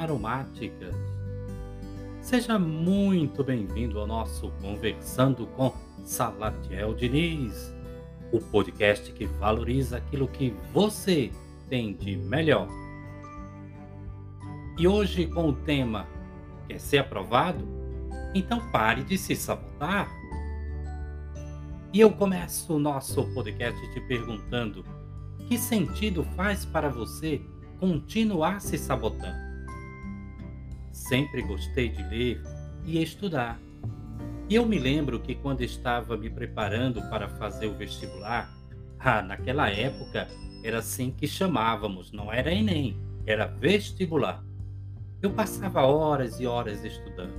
aromáticas. Seja muito bem-vindo ao nosso Conversando com Salatiel Diniz, o podcast que valoriza aquilo que você tem de melhor. E hoje com o tema Quer ser aprovado? Então pare de se sabotar. E eu começo o nosso podcast te perguntando: que sentido faz para você continuar se sabotando? Sempre gostei de ler e estudar. E eu me lembro que quando estava me preparando para fazer o vestibular, ah, naquela época era assim que chamávamos, não era Enem, era vestibular. Eu passava horas e horas estudando,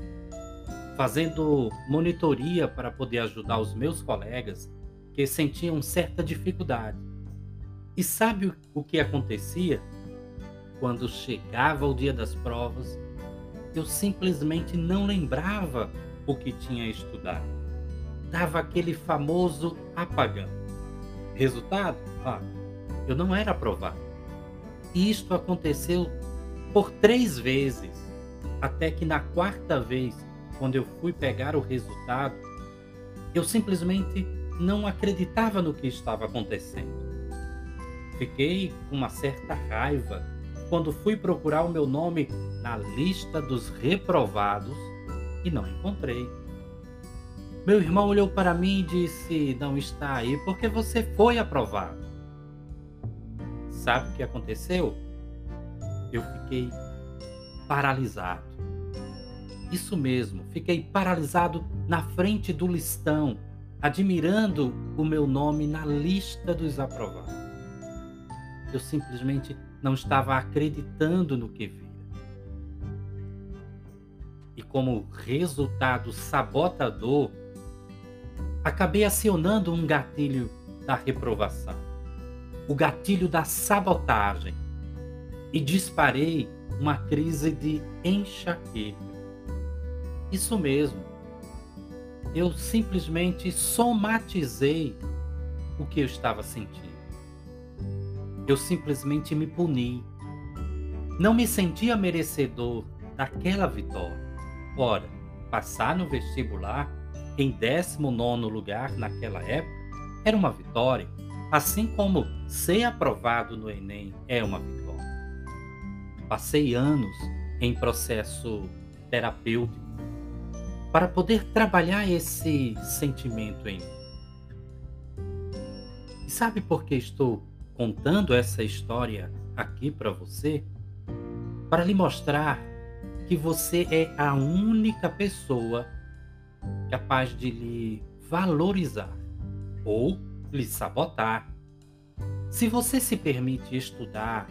fazendo monitoria para poder ajudar os meus colegas que sentiam certa dificuldade. E sabe o que acontecia? Quando chegava o dia das provas, eu simplesmente não lembrava o que tinha estudado. Dava aquele famoso apagão. Resultado? Ah, eu não era aprovado. Isto aconteceu por três vezes, até que na quarta vez, quando eu fui pegar o resultado, eu simplesmente não acreditava no que estava acontecendo. Fiquei com uma certa raiva quando fui procurar o meu nome na lista dos reprovados e não encontrei. Meu irmão olhou para mim e disse: Não está aí porque você foi aprovado. Sabe o que aconteceu? Eu fiquei paralisado. Isso mesmo, fiquei paralisado na frente do listão, admirando o meu nome na lista dos aprovados. Eu simplesmente não estava acreditando no que vira. E como resultado sabotador, acabei acionando um gatilho da reprovação, o gatilho da sabotagem, e disparei uma crise de enxaqueca. Isso mesmo. Eu simplesmente somatizei o que eu estava sentindo eu simplesmente me puni. Não me sentia merecedor daquela vitória. Ora, passar no vestibular em 19 lugar naquela época era uma vitória, assim como ser aprovado no Enem é uma vitória. Passei anos em processo terapêutico para poder trabalhar esse sentimento em mim. E sabe por que estou contando essa história aqui para você para lhe mostrar que você é a única pessoa capaz de lhe valorizar ou lhe sabotar. Se você se permite estudar,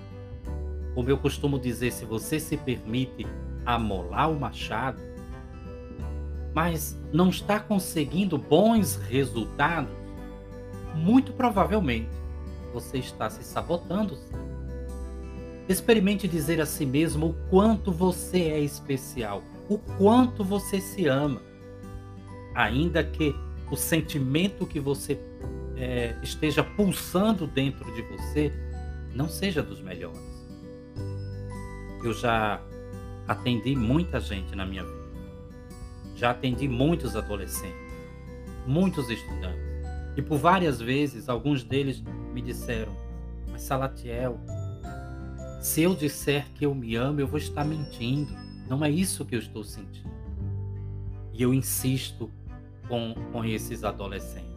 como eu costumo dizer, se você se permite amolar o machado, mas não está conseguindo bons resultados, muito provavelmente você está se sabotando. Experimente dizer a si mesmo o quanto você é especial, o quanto você se ama. Ainda que o sentimento que você é, esteja pulsando dentro de você não seja dos melhores. Eu já atendi muita gente na minha vida. Já atendi muitos adolescentes, muitos estudantes. E por várias vezes, alguns deles me disseram: Mas Salatiel, se eu disser que eu me amo, eu vou estar mentindo. Não é isso que eu estou sentindo. E eu insisto com, com esses adolescentes.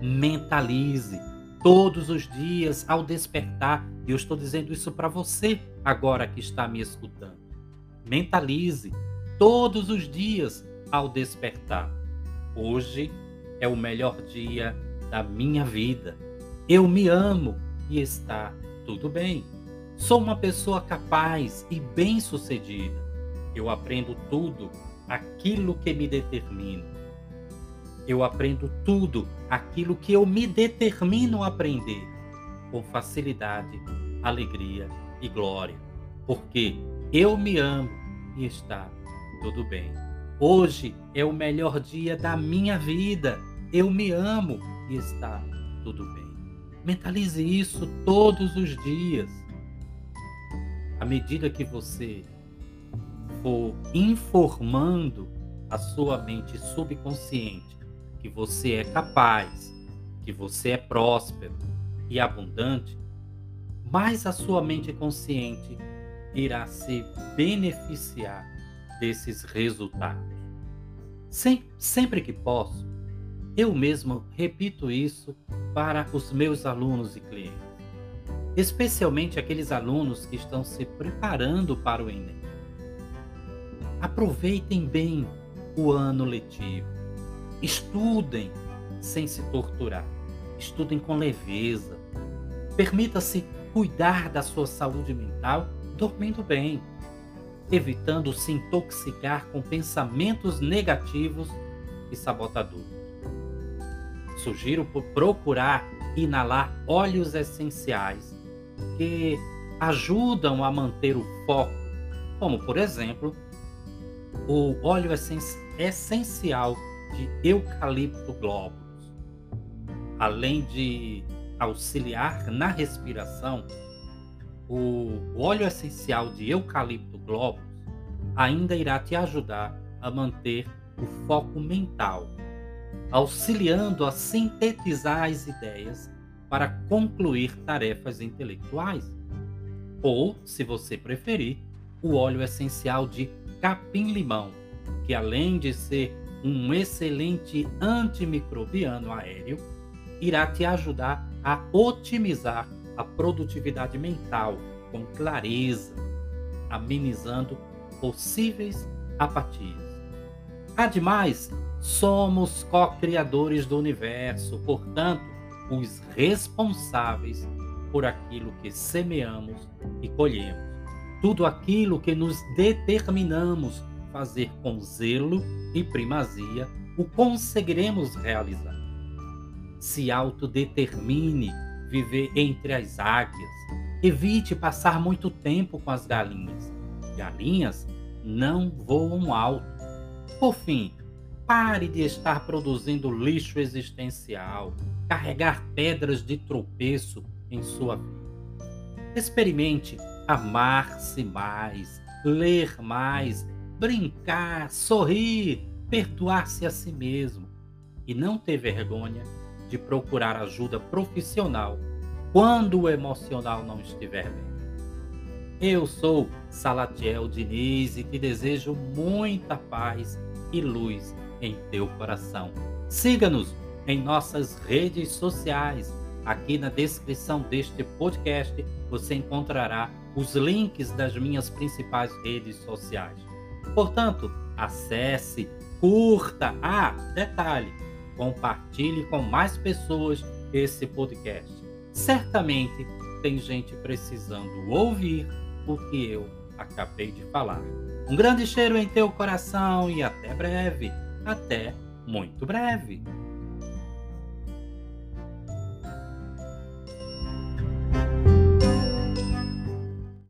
Mentalize todos os dias ao despertar. E eu estou dizendo isso para você agora que está me escutando. Mentalize todos os dias ao despertar. Hoje é o melhor dia da minha vida. Eu me amo e está tudo bem. Sou uma pessoa capaz e bem-sucedida. Eu aprendo tudo aquilo que me determino. Eu aprendo tudo aquilo que eu me determino a aprender com facilidade, alegria e glória, porque eu me amo e está tudo bem. Hoje é o melhor dia da minha vida. Eu me amo e está tudo bem. Mentalize isso todos os dias. À medida que você for informando a sua mente subconsciente que você é capaz, que você é próspero e abundante, mais a sua mente consciente irá se beneficiar desses resultados. Sem, sempre que posso, eu mesmo repito isso para os meus alunos e clientes, especialmente aqueles alunos que estão se preparando para o Enem. Aproveitem bem o ano letivo. Estudem sem se torturar. Estudem com leveza. Permita-se cuidar da sua saúde mental dormindo bem, evitando se intoxicar com pensamentos negativos e sabotadores. Sugiro procurar inalar óleos essenciais que ajudam a manter o foco, como por exemplo o óleo essencial de eucalipto globulus. Além de auxiliar na respiração, o óleo essencial de eucalipto globulus ainda irá te ajudar a manter o foco mental, auxiliando a sintetizar as ideias para concluir tarefas intelectuais. Ou, se você preferir, o óleo essencial de capim-limão, que além de ser um excelente antimicrobiano aéreo, irá te ajudar a otimizar a produtividade mental com clareza, amenizando possíveis apatias. Ademais, somos co-criadores do universo, portanto, os responsáveis por aquilo que semeamos e colhemos tudo aquilo que nos determinamos fazer com zelo e primazia, o conseguiremos realizar. Se autodetermine viver entre as águias. Evite passar muito tempo com as galinhas. Galinhas não voam alto. Por fim, pare de estar produzindo lixo existencial, carregar pedras de tropeço em sua vida. Experimente amar-se mais, ler mais, brincar, sorrir, perdoar-se a si mesmo e não ter vergonha de procurar ajuda profissional quando o emocional não estiver bem. Eu sou Salatiel Diniz e te desejo muita paz e luz em teu coração. Siga-nos em nossas redes sociais. Aqui na descrição deste podcast você encontrará os links das minhas principais redes sociais. Portanto, acesse, curta, ah, detalhe, compartilhe com mais pessoas esse podcast. Certamente tem gente precisando ouvir o que eu acabei de falar. Um grande cheiro em teu coração e até breve. Até muito breve.